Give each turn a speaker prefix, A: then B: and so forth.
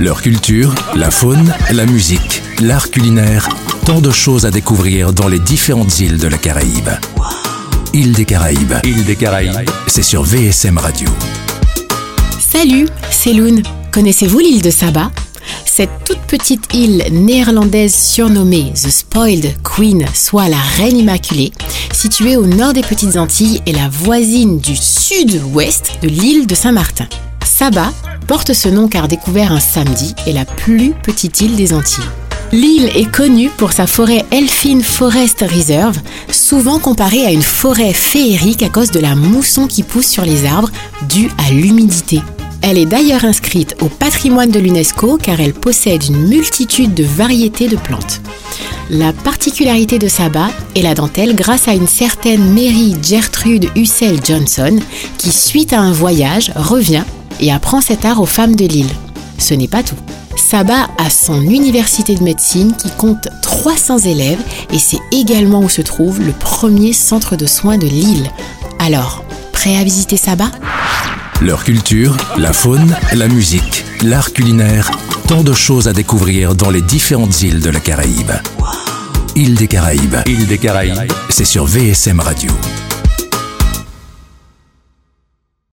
A: Leur culture, la faune, la musique, l'art culinaire, tant de choses à découvrir dans les différentes îles de la Caraïbe. Île des Caraïbes. Île des Caraïbes. C'est sur VSM Radio.
B: Salut, c'est Loon. Connaissez-vous l'île de Saba Cette toute petite île néerlandaise surnommée The Spoiled Queen, soit la Reine Immaculée, située au nord des Petites Antilles, est la voisine du sud-ouest de l'île de Saint-Martin. Saba porte ce nom car découvert un samedi est la plus petite île des Antilles. L'île est connue pour sa forêt Elfin Forest Reserve, souvent comparée à une forêt féerique à cause de la mousson qui pousse sur les arbres due à l'humidité. Elle est d'ailleurs inscrite au patrimoine de l'UNESCO car elle possède une multitude de variétés de plantes. La particularité de Saba est la dentelle grâce à une certaine Mary Gertrude Hussel Johnson qui, suite à un voyage, revient et apprend cet art aux femmes de l'île. Ce n'est pas tout. Saba a son université de médecine qui compte 300 élèves et c'est également où se trouve le premier centre de soins de l'île. Alors, prêt à visiter Saba?
A: Leur culture, la faune, la musique, l'art culinaire, tant de choses à découvrir dans les différentes îles de la Caraïbe. Île des Caraïbes. Île des Caraïbes. C'est sur VSM Radio.